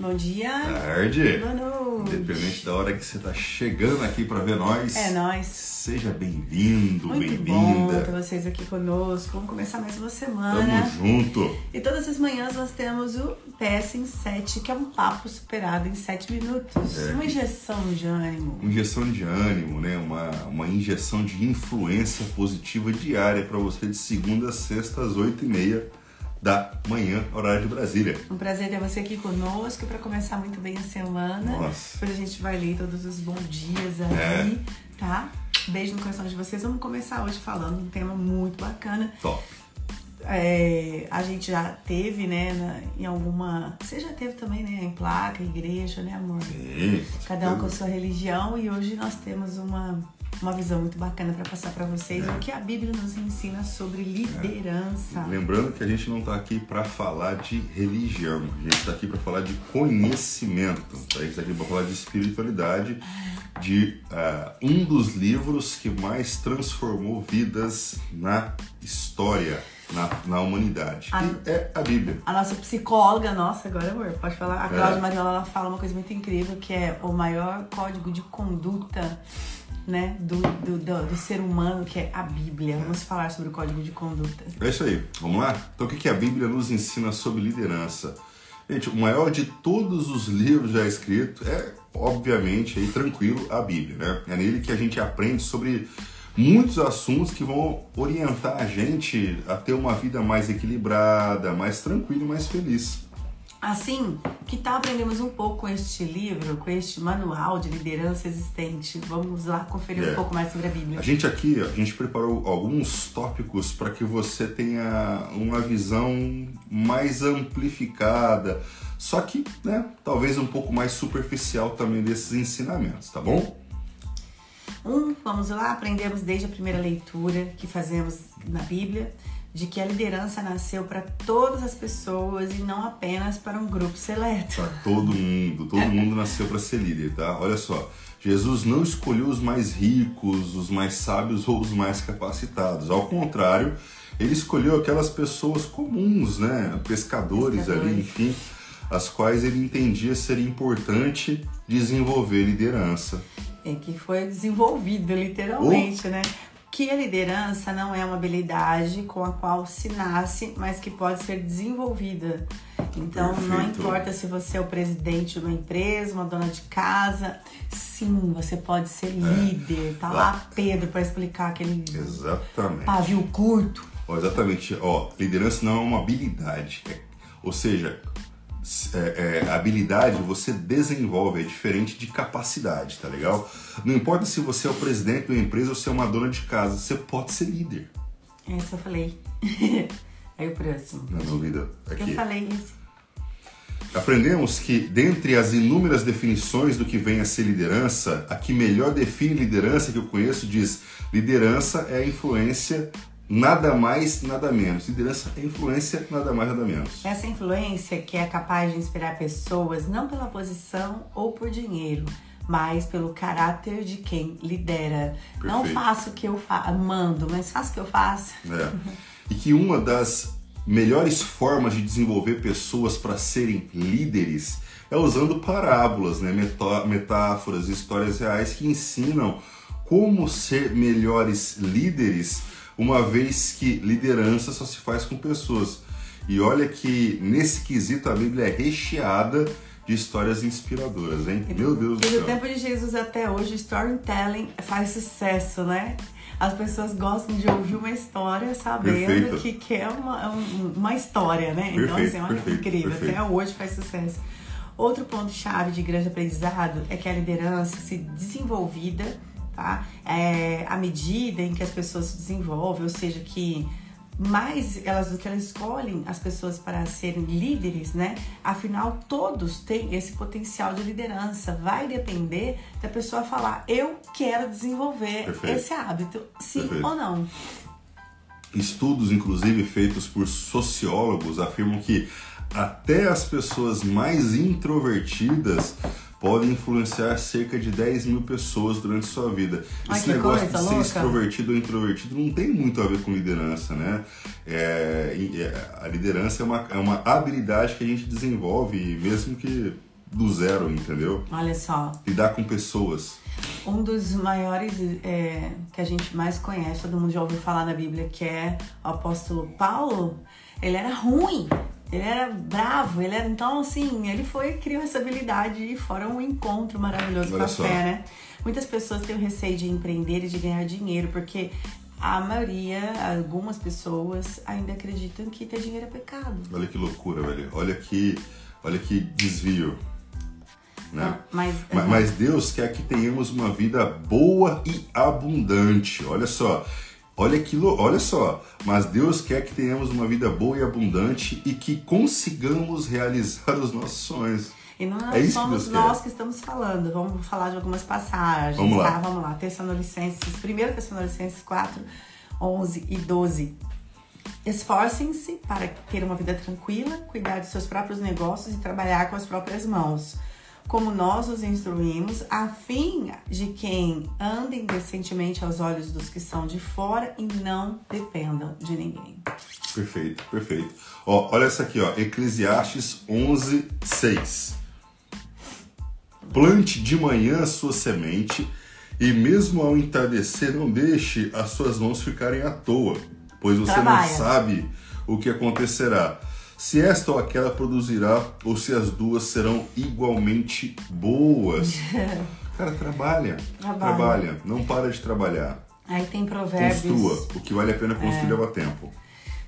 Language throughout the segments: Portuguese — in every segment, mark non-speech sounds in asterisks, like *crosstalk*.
Bom dia. Tarde. Boa noite. Independente da hora que você tá chegando aqui para ver nós. É nós. Seja bem-vindo, Muito bom ter bem-vinda. vocês aqui conosco. Vamos começar mais uma semana. Tamo junto. E todas as manhãs nós temos o PS em 7, que é um papo superado em 7 minutos. É. Uma injeção de ânimo. Injeção de ânimo, né? Uma, uma injeção de influência positiva diária para você de segunda a sexta às oito e meia da manhã, horário de Brasília. Um prazer ter você aqui conosco para começar muito bem a semana. Nossa. Depois a gente vai ler todos os bons dias aí, É. tá? Beijo no coração de vocês. Vamos começar hoje falando um tema muito bacana. Top. É, a gente já teve, né, na- em alguma. Você já teve também, né, em placa, igreja, né, amor? Sim, Cada um com a sua religião e hoje nós temos uma, uma visão muito bacana para passar para vocês É. o que a Bíblia nos ensina sobre liderança. Lembrando que a gente não está aqui para falar de religião, a gente está aqui para falar de conhecimento, tá? a gente está aqui para falar de espiritualidade, de ah, um dos livros que mais transformou vidas na história, na, na humanidade, Ah. que é a Bíblia. A nossa psicóloga, nossa, agora amor, pode falar. A É. Cláudia Mariola ela fala uma coisa muito incrível que é o maior código de conduta. Né, do, do, do, do ser humano, que é a Bíblia. Vamos falar sobre o código de conduta. É isso aí, vamos lá? Então o que, que a Bíblia nos ensina sobre liderança? Gente, o maior de todos os livros já escritos é, obviamente, aí, tranquilo, a Bíblia, né? É nele que a gente aprende sobre muitos assuntos que vão orientar a gente a ter uma vida mais equilibrada, mais tranquila e mais feliz. Assim, que tal aprendermos um pouco com este livro, com este manual de liderança existente? Vamos lá conferir É. um pouco mais sobre a Bíblia. A gente aqui, a gente preparou alguns tópicos para que você tenha uma visão mais amplificada, só que, né, talvez um pouco mais superficial também desses ensinamentos, tá bom? Um, vamos lá, aprendemos desde a primeira leitura que fazemos na Bíblia de que a liderança nasceu para todas as pessoas e não apenas para um grupo seleto. Para todo mundo, todo mundo nasceu para ser líder, tá? Olha só, Jesus não escolheu os mais ricos, os mais sábios ou os mais capacitados. Ao contrário, ele escolheu aquelas pessoas comuns, né? Pescadores, Pescadores. ali, enfim, as quais ele entendia ser importante desenvolver liderança. É que foi desenvolvido literalmente, né? Que a liderança não é uma habilidade com a qual se nasce, mas que pode ser desenvolvida. Então, não Perfeito. importa se você é o presidente de uma empresa, uma dona de casa, sim, você pode ser líder. Tá lá Pedro para explicar aquele Exatamente. pavio curto. Ó, exatamente. Ó, liderança não é uma habilidade. É- ou seja, é, é, habilidade você desenvolve, é diferente de capacidade, tá legal? Não importa se você é o presidente de uma empresa ou se é uma dona de casa, você pode ser líder. Esse eu falei. Aí *laughs* o próximo. Dúvida, Eu aqui. falei esse. Aprendemos que, dentre as inúmeras definições do que vem a ser liderança, a que melhor define liderança que eu conheço diz: liderança é a influência, nada mais, nada menos. Liderança é influência, nada mais, nada menos. Essa influência que é capaz de inspirar pessoas não pela posição ou por dinheiro, mas pelo caráter de quem lidera. Não Perfeito. faço o que eu fa mando, mas faço o que eu faço. É. *laughs* E que uma das melhores formas de desenvolver pessoas para serem líderes é usando parábolas, né? Metó- metáforas, histórias reais que ensinam como ser melhores líderes, uma vez que liderança só se faz com pessoas. E olha que nesse quesito a Bíblia é recheada de histórias inspiradoras, hein? Meu Deus do E do céu. tempo de Jesus até hoje, o storytelling faz sucesso, né? As pessoas gostam de ouvir uma história sabendo Perfeito. que, que é uma, um- uma história, né? então, Perfeito, assim, olha que perfeito, incrível. perfeito. Até hoje faz sucesso. Outro ponto-chave de grande aprendizado é que a liderança se desenvolvida, tá? É, à medida em que as pessoas se desenvolvem, ou seja, que mais elas do que elas escolhem as pessoas para serem líderes, né? Afinal, todos têm esse potencial de liderança. Vai depender da pessoa falar: eu quero desenvolver Perfeito. esse hábito, sim Perfeito. ou não. Estudos, inclusive feitos por sociólogos, afirmam que até as pessoas mais introvertidas podem influenciar cerca de 10 mil pessoas durante sua vida. Ai, Esse negócio coisa de ser louca. extrovertido ou introvertido não tem muito a ver com liderança, né? É, é, a liderança é uma, é uma habilidade que a gente desenvolve, mesmo que do zero, entendeu? Olha só. Lidar com pessoas. Um dos maiores é, que a gente mais conhece, todo mundo já ouviu falar na Bíblia, que é o apóstolo Paulo. Ele era ruim, ele era bravo, ele era. Então, assim, ele foi criou essa habilidade e fora um encontro maravilhoso Olha com a só. fé, né? Muitas pessoas têm o receio de empreender e de ganhar dinheiro, porque a maioria, algumas pessoas, ainda acreditam que ter dinheiro é pecado. Olha que loucura, velho. Olha que, olha que desvio. Né? Mas, Ma- Mas Deus quer que tenhamos uma vida boa e abundante. Olha só. Olha que olha só. Mas Deus quer que tenhamos uma vida boa e abundante e que consigamos realizar os nossos sonhos. E não É isso que somos Deus nós quer. que estamos falando. Vamos falar de algumas passagens. Vamos lá. Tá? Vamos lá. Tessalonicenses, 1 Tessalonicenses 4, 11 e 12. Esforcem-se para ter uma vida tranquila, cuidar dos seus próprios negócios e trabalhar com as próprias mãos. Como nós os instruímos, a fim de quem andem decentemente aos olhos dos que são de fora e não dependam de ninguém. Perfeito, perfeito. Ó, olha essa aqui, ó. Eclesiastes 11, 6. Plante de manhã a sua semente e mesmo ao entardecer não deixe as suas mãos ficarem à toa, pois você Trabalha. não sabe o que acontecerá. Se esta ou aquela produzirá ou se as duas serão igualmente boas. *laughs* Cara, trabalha, Trabalha. trabalha, não para de trabalhar. Aí tem provérbios. Construa. O que vale a pena construir É. leva tempo.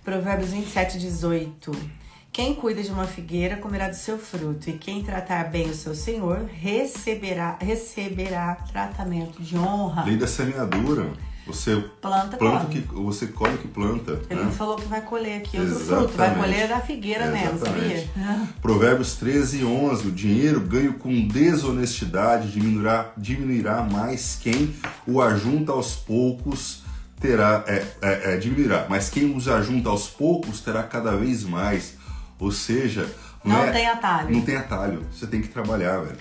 Provérbios 27, 18. Quem cuida de uma figueira comerá do seu fruto, e quem tratar bem o seu senhor receberá, receberá tratamento de honra. Lei da semeadura. Você Planta, planta que você colhe o que planta. Ele né? falou que vai colher aqui outro fruto, vai colher da figueira mesmo, sabia? Provérbios 13 e 11. O dinheiro ganho com desonestidade diminuirá, diminuirá mais quem o ajunta aos poucos terá é, é, é, diminuirá, mas quem os ajunta aos poucos terá cada vez mais. Ou seja, não, Não é- tem atalho. Não tem atalho. Você tem que trabalhar, velho.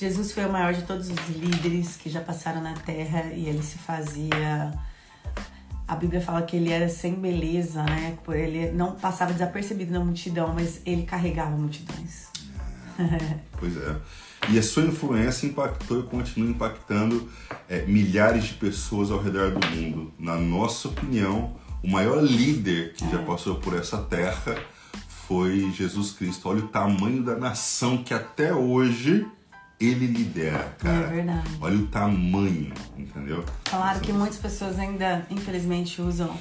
Jesus foi o maior de todos os líderes que já passaram na terra e ele se fazia. A Bíblia fala que ele era sem beleza, né? Ele não passava desapercebido na multidão, mas ele carregava multidões. *laughs* Pois é. E a sua influência impactou e continua impactando é, milhares de pessoas ao redor do mundo. Na nossa opinião, o maior líder que já passou por essa terra foi Jesus Cristo. Olha o tamanho da nação que até hoje ele lidera, cara. É verdade. Olha o tamanho, entendeu? Claro que muitas pessoas ainda, infelizmente, usam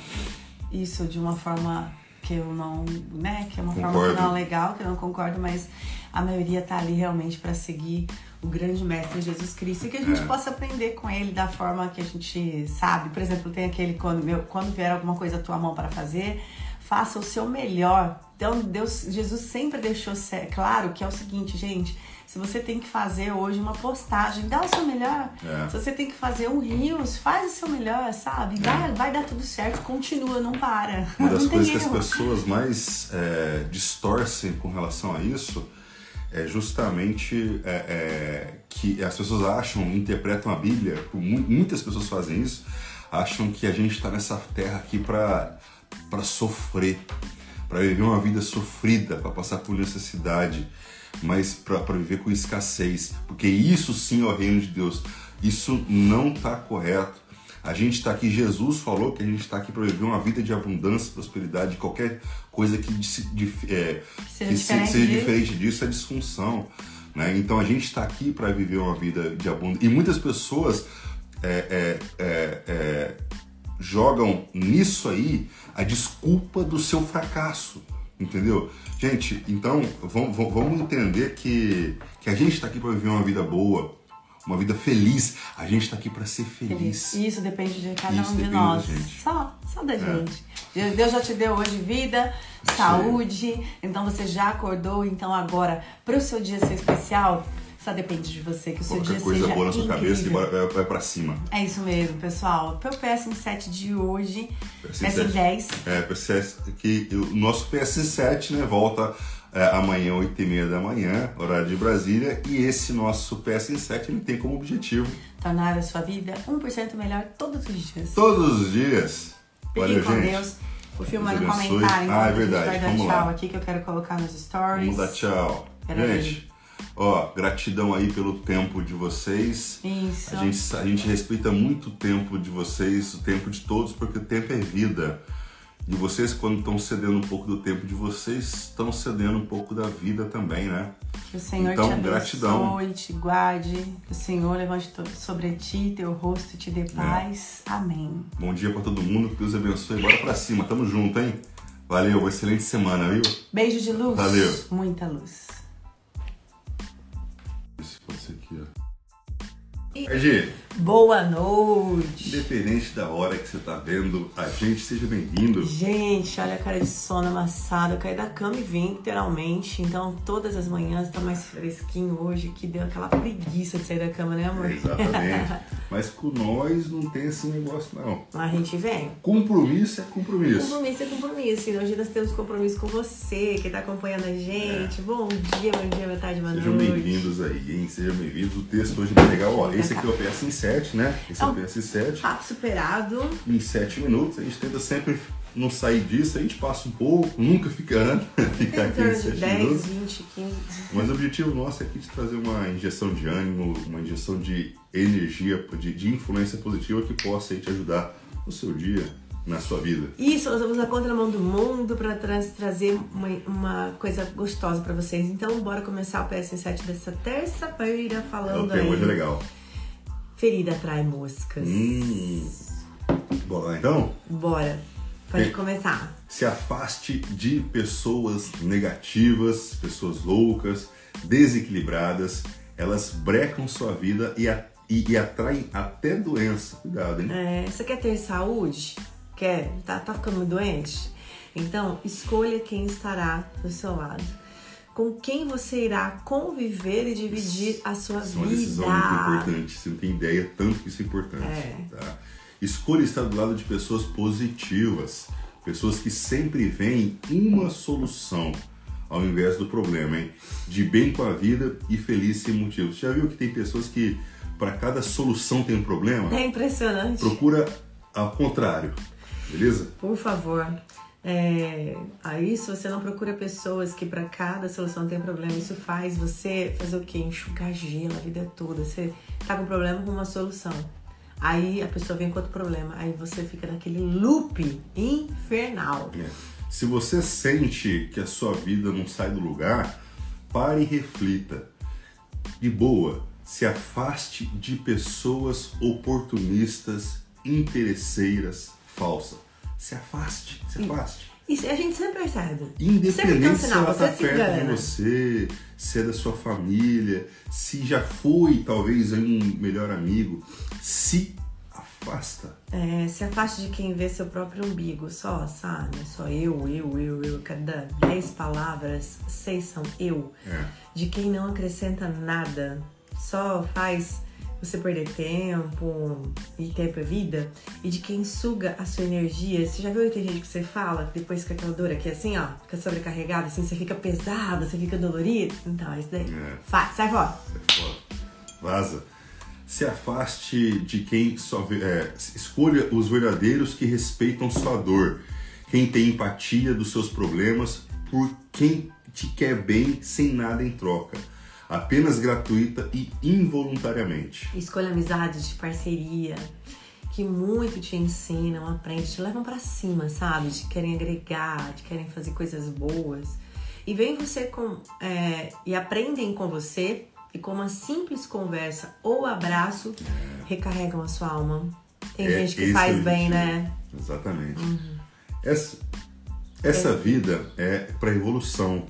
isso de uma forma que eu não, né, que é uma forma Concordo. que não é legal, que eu não concordo, mas a maioria tá ali realmente para seguir o grande mestre Jesus Cristo e que a gente É. possa aprender com ele da forma que a gente sabe. Por exemplo, tem aquele quando meu, quando vier alguma coisa à tua mão para fazer, faça o seu melhor. Então, Deus, Jesus sempre deixou claro que é o seguinte, gente, se você tem que fazer hoje uma postagem, dá o seu melhor. É. Se você tem que fazer um rios, faz o seu melhor, sabe? Vai, vai dar tudo certo, continua, não para. Uma das *laughs* coisas que as pessoas mais é, distorcem com relação a isso é justamente é, é, que as pessoas acham, interpretam a Bíblia, mu- muitas pessoas fazem isso, acham que a gente está nessa terra aqui para sofrer, para viver uma vida sofrida, para passar por necessidade, mas para viver com escassez, porque isso sim é o reino de Deus. Isso não está correto. A gente está aqui, Jesus falou que a gente está aqui para viver uma vida de abundância, prosperidade, qualquer coisa que, dif- é, Seja que se- diferente seja disso. diferente disso é disfunção. Né? Então a gente está aqui para viver uma vida de abundância. E muitas pessoas é, é, é, é, jogam nisso aí a desculpa do seu fracasso. Entendeu? Gente, então vamos, entender que, que a gente está aqui para viver uma vida boa, uma vida feliz. A gente está aqui para ser feliz. E Isso depende de cada Isso um de nós. É. Só, só da gente. Deus já te deu hoje vida, saúde, então você já acordou, então agora, para o seu dia ser especial, só depende de você, que o seu Coloca dia coisa seja boa na sua incrível. cabeça e vai, pra cima. É isso mesmo, pessoal. Foi o PS7 de hoje, PS7. PS10. É, PS, que o nosso PS7 né, volta é, amanhã, 8h30 da manhã, horário de Brasília, e esse nosso PS7 ele tem como objetivo Tornar a sua vida 1% melhor todos os dias. todos os dias. Fiquem Valeu, com gente. Deus. O abençoe. comentário, então Ah, é a gente verdade. vai dar Vamos tchau lá. aqui que eu quero colocar nos stories. Vamos dar tchau. Pera aí. Ó, gratidão aí pelo tempo de vocês. Isso. A gente, a gente respeita muito o tempo de vocês, o tempo de todos, porque o tempo é vida. E vocês, quando estão cedendo um pouco do tempo de vocês, estão cedendo um pouco da vida também, né? Que o Senhor Então, te abençoe, gratidão. te guarde, que o Senhor levante sobre ti teu rosto e te É. dê paz. Amém. Bom dia pra todo mundo, que Deus abençoe. Bora pra cima, tamo junto, hein? Valeu, uma excelente semana, viu? Beijo de luz. Valeu. Muita luz. 二舅 Boa noite. independente da hora que você tá vendo a gente, seja bem-vindo. Gente, olha a cara de sono amassada. Eu caí da cama e vim, literalmente. Então, todas as manhãs tá mais fresquinho hoje, que deu aquela preguiça de sair da cama, né, amor? Exatamente. *laughs* Mas com nós não tem esse negócio, não. A gente vem. Compromisso é compromisso. Compromisso é compromisso. E hoje nós temos compromisso com você que tá acompanhando a gente. Bom dia, bom dia, boa tarde, boa Sejam noite. bem-vindos aí, hein? Sejam bem-vindos. O texto hoje é legal. Ó, esse aqui é o PS7, né? Esse é o É um- PS7. Papo superado. Em 7 minutos. A gente tenta sempre não sair disso. A gente passa um pouco, nunca fica, fica aqui em torno de 7 10, minutos. 20, 15. Mas o objetivo nosso é aqui de trazer uma injeção de ânimo, uma injeção de energia, de, de influência positiva que possa aí te ajudar no seu dia, na sua vida. Isso, nós vamos na contramão do mundo para trazer uma, uma coisa gostosa para vocês. Então, bora começar o PS7 dessa terça-feira É, o falando tema aí. hoje é legal. Ferida atrai moscas. Hum. Bora lá então? Bora. Pode Bem. começar. Se afaste de pessoas negativas, pessoas loucas, desequilibradas. Elas brecam sua vida e, a- e- e atraem até doença. Cuidado, hein? É, você quer ter saúde? Quer? Tá, tá ficando doente? Então, escolha quem estará do seu lado. Com quem você irá conviver e dividir a sua Isso é uma vida. decisão muito importante. Você não tem ideia tanto que isso é importante. É. Tá? Escolha estar do lado de pessoas positivas, pessoas que sempre veem uma solução ao invés do problema, hein? De bem com a vida e feliz sem motivo. Você já viu que tem pessoas que para cada solução tem um problema? É impressionante. Procura ao contrário, beleza? Por favor. É, aí, se você não procura pessoas que para cada solução tem problema, isso faz você fazer o quê? Enxugar gelo a vida toda. Você tá com problema com uma solução. Aí a pessoa vem com outro problema. Aí você fica naquele loop infernal. É. Se você sente que a sua vida não sai do lugar, pare e reflita. De boa, se afaste de pessoas oportunistas, interesseiras, falsas. Se afaste, se afaste. Isso a gente sempre percebe. Independente se ela está perto de você, se é da sua família, se já foi talvez um melhor amigo, se afasta. É, se afaste de quem vê seu próprio umbigo, só, sabe? Só eu, eu, eu, eu. Cada dez palavras, seis são eu. É. De quem não acrescenta nada, só faz você perder tempo e tempo é vida. E de quem suga a sua energia. Você já viu que tem gente que você fala, que depois fica aquela dor aqui assim, ó, fica sobrecarregada, assim, você fica pesado, você fica dolorido? Então, é isso daí. É. Fa- sai fora. Sai fora. Vaza. Se afaste de quem só vê, é, escolha os verdadeiros que respeitam sua dor, quem tem empatia dos seus problemas, por quem te quer bem sem nada em troca, apenas gratuita e involuntariamente. Escolha amizades de parceria que muito te ensinam, aprendem, te levam pra cima, sabe? Te querem agregar, te querem fazer coisas boas. E vem você com. é, e aprendem com você e com uma simples conversa ou abraço recarregam a sua alma. Tem É, gente que faz é bem, né? Exatamente. Essa, essa vida é para evolução.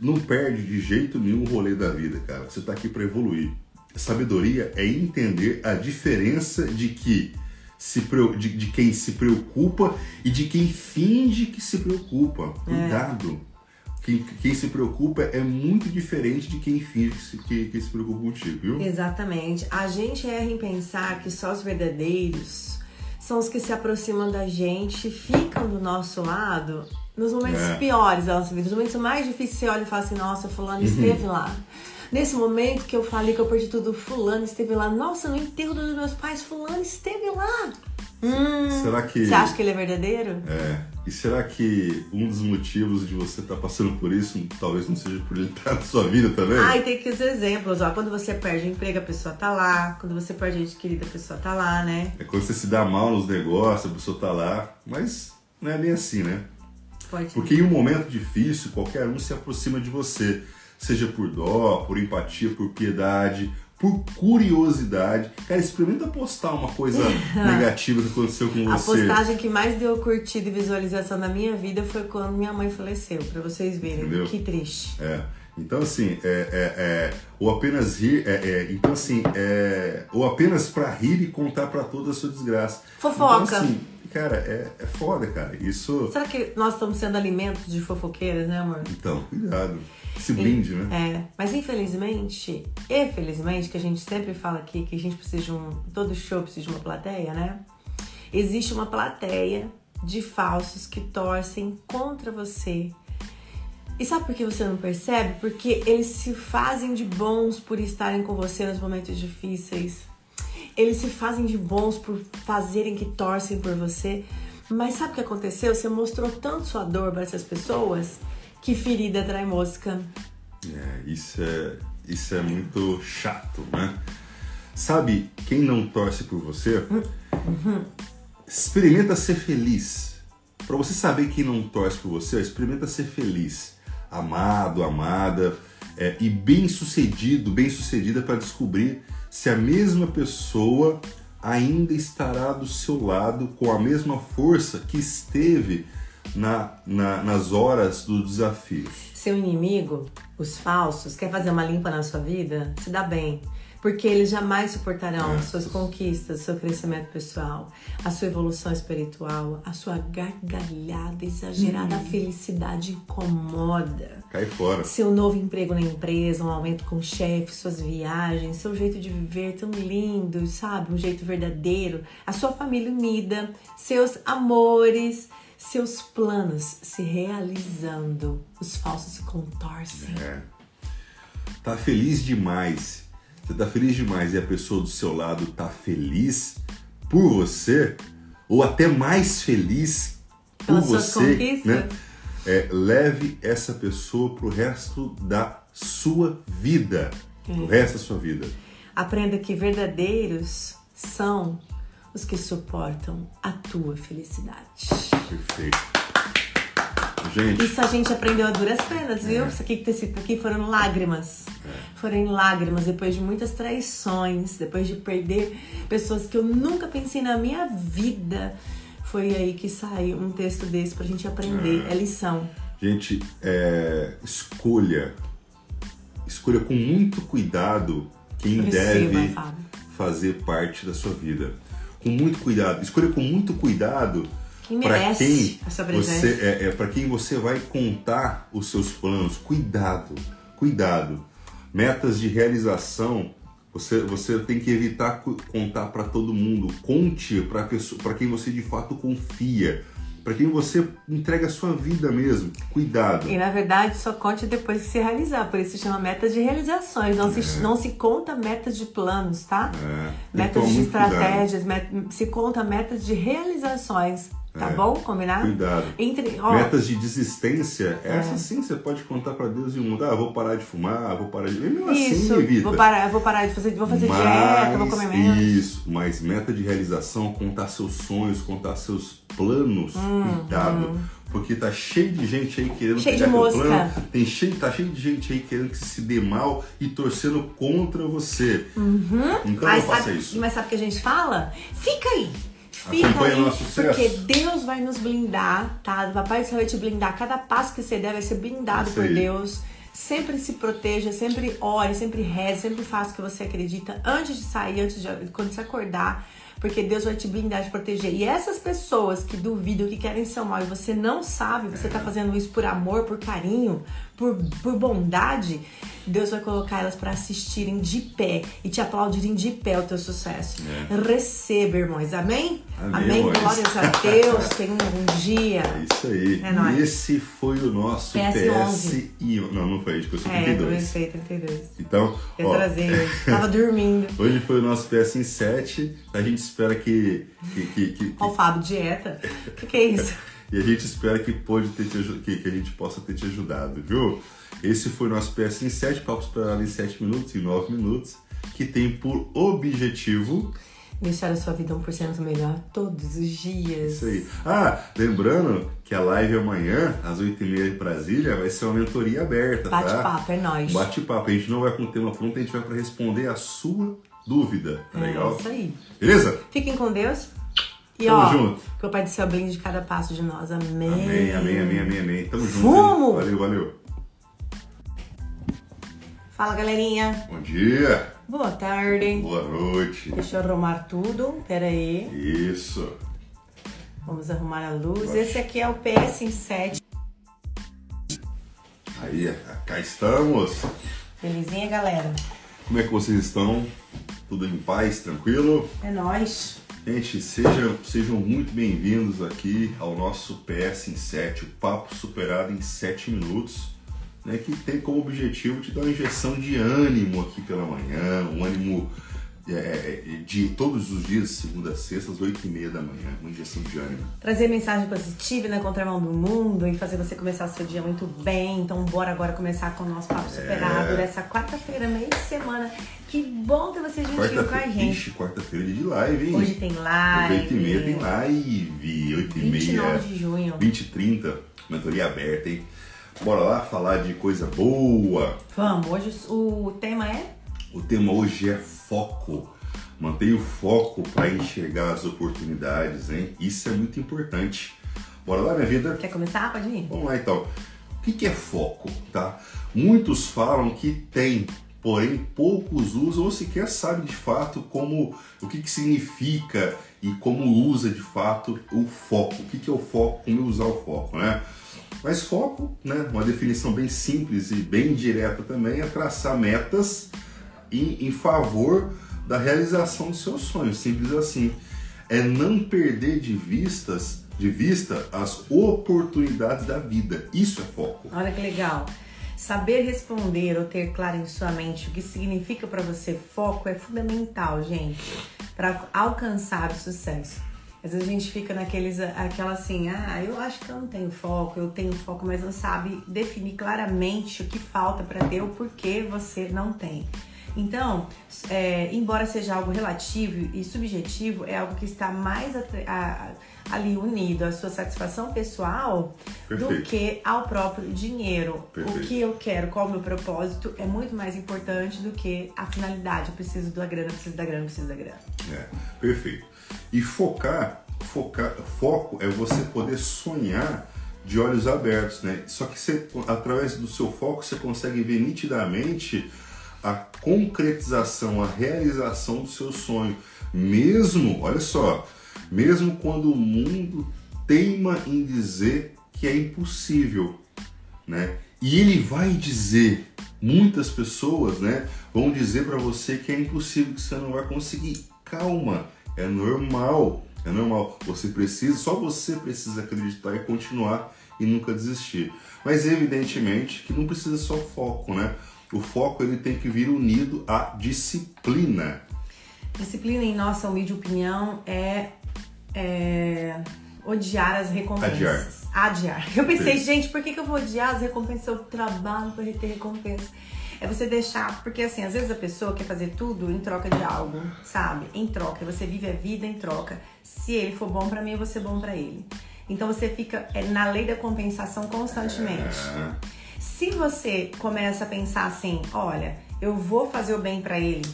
Não perde de jeito nenhum o rolê da vida, cara. Você tá aqui para evoluir. Sabedoria é entender a diferença de que se de, de quem se preocupa e de quem finge que se preocupa. Cuidado. Quem, quem se preocupa é muito diferente de quem finge que se, que, que se preocupa contigo, viu? Exatamente. A gente erra em pensar que só os verdadeiros são os que se aproximam da gente, ficam do nosso lado nos momentos É. piores da nossa vida, nos momentos mais difíceis, você olha e fala assim, nossa, fulano esteve lá. Nesse momento que eu falei que eu perdi tudo, fulano esteve lá. Nossa, no enterro dos meus pais, fulano esteve lá. Hum, Será que. Você acha que ele é verdadeiro? É. E será que um dos motivos de você estar tá passando por isso talvez não seja por ele *laughs* estar na sua vida também? Ai, tem que os exemplos, ó. Quando você perde o emprego, a pessoa tá lá. Quando você perde a gente querida, a pessoa tá lá, né? É quando você se dá mal nos negócios, a pessoa tá lá. Mas não é bem assim, né? Pode. Porque em um momento difícil, qualquer um se aproxima de você. Seja por dó, por empatia, por piedade, por curiosidade. Cara, experimenta postar uma coisa *laughs* negativa que aconteceu com você. A postagem que mais deu curtida e visualização na minha vida foi quando minha mãe faleceu, para vocês verem. Entendeu? Que triste. É. Então assim, é, é, é, ou apenas rir, é, é então assim, é, ou apenas para rir e contar para toda a sua desgraça. Fofoca. Então, assim, cara, é, é foda, cara. Isso. Será que nós estamos sendo alimentos de fofoqueiras, né, amor? Então, cuidado. Se blinde, né? É, mas infelizmente, e felizmente, que a gente sempre fala aqui que a gente precisa de um. Todo show precisa de uma plateia, né? Existe uma plateia de falsos que torcem contra você. E sabe por que você não percebe? Porque eles se fazem de bons por estarem com você nos momentos difíceis. Eles se fazem de bons por fazerem que torcem por você. Mas sabe o que aconteceu? Você mostrou tanto sua dor para essas pessoas que ferida trai mosca. É, isso é, isso é muito chato, né? Sabe quem não torce por você? Uhum. Experimenta ser feliz. Para você saber quem não torce por você, experimenta ser feliz, amado, amada é, e bem sucedido, bem sucedida para descobrir se a mesma pessoa ainda estará do seu lado com a mesma força que esteve na, na, nas horas do desafio. Seu inimigo, os falsos, quer fazer uma limpa na sua vida? Se dá bem. Porque eles jamais suportarão é. suas conquistas, seu crescimento pessoal, a sua evolução espiritual, a sua gargalhada exagerada, hum. felicidade incomoda. Cai fora. Seu novo emprego na empresa, um aumento com o chefe, suas viagens, seu jeito de viver tão lindo, sabe? Um jeito verdadeiro. A sua família unida, seus amores, seus planos se realizando, os falsos se contorcem. É. Tá feliz demais. Você tá feliz demais e a pessoa do seu lado tá feliz por você, ou até mais feliz por você, né? É, leve essa pessoa pro resto da sua vida. É. O resto da sua vida. Aprenda que verdadeiros são os que suportam a tua felicidade. Perfeito. Gente. Isso a gente aprendeu a duras penas, viu? É. Isso aqui que tá escrito aqui foram lágrimas. É. Foram lágrimas depois de muitas traições, depois de perder pessoas que eu nunca pensei na minha vida. Foi aí que saiu um texto desse pra gente aprender. É, é lição. Gente, é, escolha. Escolha com muito cuidado quem deve Fábio. fazer parte da sua vida com muito cuidado. Escolha com muito cuidado para quem você é, é para quem você vai contar os seus planos. Cuidado, cuidado. Metas de realização você, você tem que evitar contar para todo mundo. Conte para quem você de fato confia para quem você entrega a sua vida mesmo. Cuidado. E na verdade só conte depois que se realizar, por isso se chama metas de realizações. Não, é. se, não se conta metas de planos, tá? É. Metas de estratégias, met, se conta metas de realizações. Tá é. bom? Combinado? Cuidado. Entre, ó, Metas de desistência, é. essa sim você pode contar para Deus e o mundo. Ah, vou parar de fumar, vou parar de. Mesmo assim, isso, assim, evita. Vou parar, vou parar de fazer, vou fazer mas, dieta, vou comer menos. Isso, mas meta de realização, contar seus sonhos, contar seus planos. Hum, cuidado. Hum. Porque tá cheio de gente aí querendo cheio pegar de plano. Tem cheio, tá cheio de gente aí querendo que se dê mal e torcendo contra você. Uhum. Então mas não faça sabe, isso. Mas sabe o que a gente fala? Fica aí Fica aí. Porque Deus vai nos blindar, tá? O Papai do Céu vai te blindar. Cada passo que você der vai ser blindado por. Deus. Sempre se proteja, sempre ore, sempre reze, sempre faça o que você acredita antes de sair, antes de quando você acordar porque Deus vai te blindar, te proteger. E essas pessoas que duvidam, que querem ser mal e você não sabe, você tá fazendo isso por amor, por carinho, por, por bondade, Deus vai colocar elas para assistirem de pé e te aplaudirem de pé o teu sucesso. É. Receba, irmãos. Amém? Amém. Amém. Glórias a Deus. *laughs* Tenha um bom dia. É isso aí. É nóis. Esse foi o nosso PS, e Não, não foi, a gente foi 32. É, foi 32. Então, Eu ó, trazer, *laughs* tava dormindo. Hoje foi o nosso PS em 7. A gente espera que. que, que, que... Ó, o Fábio, dieta. O que, que é isso? *laughs* E a gente espera que, pode ter te, que, que a gente possa ter te ajudado, viu? Esse foi o nosso PS em 7, papos para em 7 minutos, em 9 minutos, que tem por objetivo deixar a sua vida 1% melhor todos os dias. Isso aí. Ah, lembrando que a live amanhã, às 8h30 em Brasília, vai ser uma mentoria aberta, Bate tá? Bate-papo, é nóis. Bate-papo. A gente não vai com o tema pronto, a gente vai para responder a sua dúvida. Tá legal? É isso aí. Beleza? Fiquem com Deus. E Tamo ó, junto. que o Pai do Céu blinde cada passo de nós. Amém. Amém, amém, amém, amém, amém. Tamo junto. Fumo! Valeu, valeu. Fala, galerinha. Bom dia, Boa tarde. boa noite. Deixa eu arrumar tudo. Pera aí. Isso. Vamos arrumar a luz. Vai. Esse aqui é o PS em 7. Aí, cá estamos. Belezinha, galera? Como é que vocês estão? Tudo em paz, tranquilo? É nóis. Gente, sejam, sejam muito bem-vindos aqui ao nosso PS em 7, o papo superado em 7 minutos, né, que tem como objetivo te dar uma injeção de ânimo aqui pela manhã, um ânimo é, é, de todos os dias, segunda a sexta, às 8 e meia da manhã, uma injeção de ânimo. Trazer mensagem positiva na contramão do mundo e fazer você começar o seu dia muito bem. Então, bora agora começar com o nosso papo É. superado dessa quarta-feira, meio de semana. Que bom ter você juntinho com a gente. ixi, quarta-feira de live, hein? Hoje tem live. 8 e meia tem live, 8 e 29 meia. de junho. 20 e 30, mentoria aberta, hein? Bora lá falar de coisa boa. Vamos, hoje o tema é O tema hoje é foco. Mantenha o foco para enxergar as oportunidades, hein? Isso é muito importante. Bora lá, minha vida? Quer começar? Pode ir. Vamos lá então. O que que é foco, tá? Muitos falam que tem, porém poucos usam ou sequer sabem de fato como o que, que significa e como usa de fato o foco. O que, que é o foco, como usar o foco, né? Mas foco, né, uma definição bem simples e bem direta também, é traçar metas em, em favor da realização dos seus sonhos, simples assim. É não perder de vistas, de vista as oportunidades da vida. Isso é foco. Olha que legal. Saber responder ou ter claro em sua mente o que significa para você foco é fundamental, gente, para alcançar o sucesso. Às vezes a gente fica naqueles, aquela assim, ah, eu acho que eu não tenho foco, eu tenho foco, mas não sabe definir claramente o que falta para ter ou por que você não tem. Então, é, embora seja algo relativo e subjetivo, é algo que está mais a- ali unido à sua satisfação pessoal do Perfeito. que ao próprio dinheiro. Perfeito. O que eu quero, qual o meu propósito, é muito mais importante do que a finalidade. Eu preciso da grana, eu preciso da grana, eu preciso da grana. É, perfeito. E focar, focar, foco é você poder sonhar de olhos abertos, né? Só que você, através do seu foco você consegue ver nitidamente a concretização, a realização do seu sonho, mesmo, olha só, mesmo quando o mundo teima em dizer que é impossível, né? E ele vai dizer, muitas pessoas, né, vão dizer para você que é impossível, que você não vai conseguir. Calma, é normal, é normal. Você precisa, só você precisa acreditar e continuar e nunca desistir. Mas evidentemente que não precisa só foco, né? O foco ele tem que vir unido à disciplina. Disciplina, em nossa humilde opinião, é, é odiar as recompensas. Adiar. Eu pensei, Sim. gente, por que, que eu vou odiar as recompensas? Eu trabalho para ter recompensa. É você deixar, porque assim, às vezes a pessoa quer fazer tudo em troca de algo, sabe? Em troca. Você vive a vida em troca. Se ele for bom pra mim, eu vou ser bom pra ele. Então você fica é, na lei da compensação constantemente. É, Se você começa a pensar assim, olha, eu vou fazer o bem pra ele,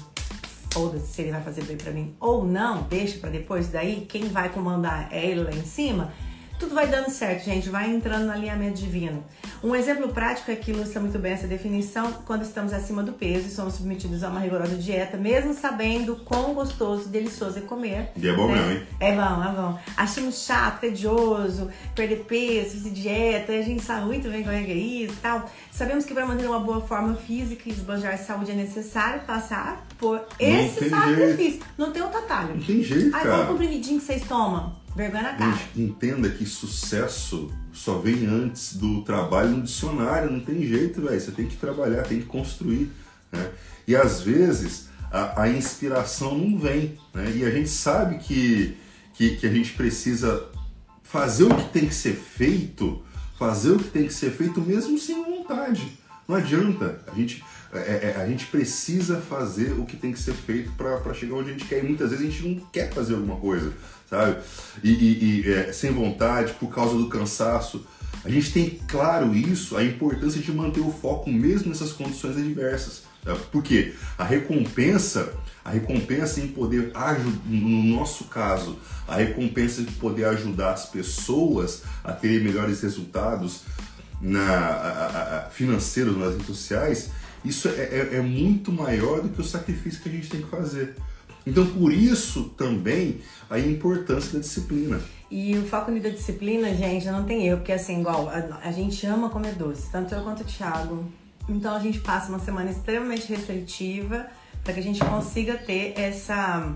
foda-se se ele vai fazer bem pra mim ou não, deixa pra depois, daí quem vai comandar é ele lá em cima, tudo vai dando certo, gente, vai entrando no alinhamento divino. Um exemplo prático é que ilustra muito bem essa definição quando estamos acima do peso e somos submetidos a uma rigorosa dieta, mesmo sabendo quão gostoso e delicioso é comer. E é bom né? mesmo, hein? É bom, é bom. Achamos chato, tedioso, perder peso, fazer dieta, a gente sabe muito bem como é que é isso e tal. Sabemos que para manter uma boa forma física e esbanjar saúde é necessário passar por esse sacrifício. Não tem outro atalho. Não tem jeito, qual cara. o comprimidinho que vocês tomam? Vergonha na cara. Gente, entenda que sucesso só vem antes do trabalho no dicionário, não tem jeito, velho. Você tem que trabalhar, tem que construir. Né? E às vezes a, a inspiração não vem. Né? E a gente sabe que, que, que a gente precisa fazer o que tem que ser feito, fazer o que tem que ser feito mesmo sem vontade. Não adianta. A gente, é, é, é a gente precisa fazer o que tem que ser feito para chegar onde a gente quer. E muitas vezes a gente não quer fazer alguma coisa, sabe? E, e, e é, sem vontade, por causa do cansaço. A gente tem claro isso, a importância de manter o foco mesmo nessas condições adversas. Tá? Porque a recompensa, a recompensa em poder ajudar, no nosso caso, a recompensa de poder ajudar as pessoas a terem melhores resultados na, a, a, financeiros nas redes sociais, isso é, é, é muito maior do que o sacrifício que a gente tem que fazer. Então, por isso também a importância da disciplina. E o foco da disciplina, gente, não tem erro, porque assim, igual, a, a, gente ama comer doce, tanto eu quanto o Thiago. Então a gente passa uma semana extremamente restritiva para que a gente consiga ter essa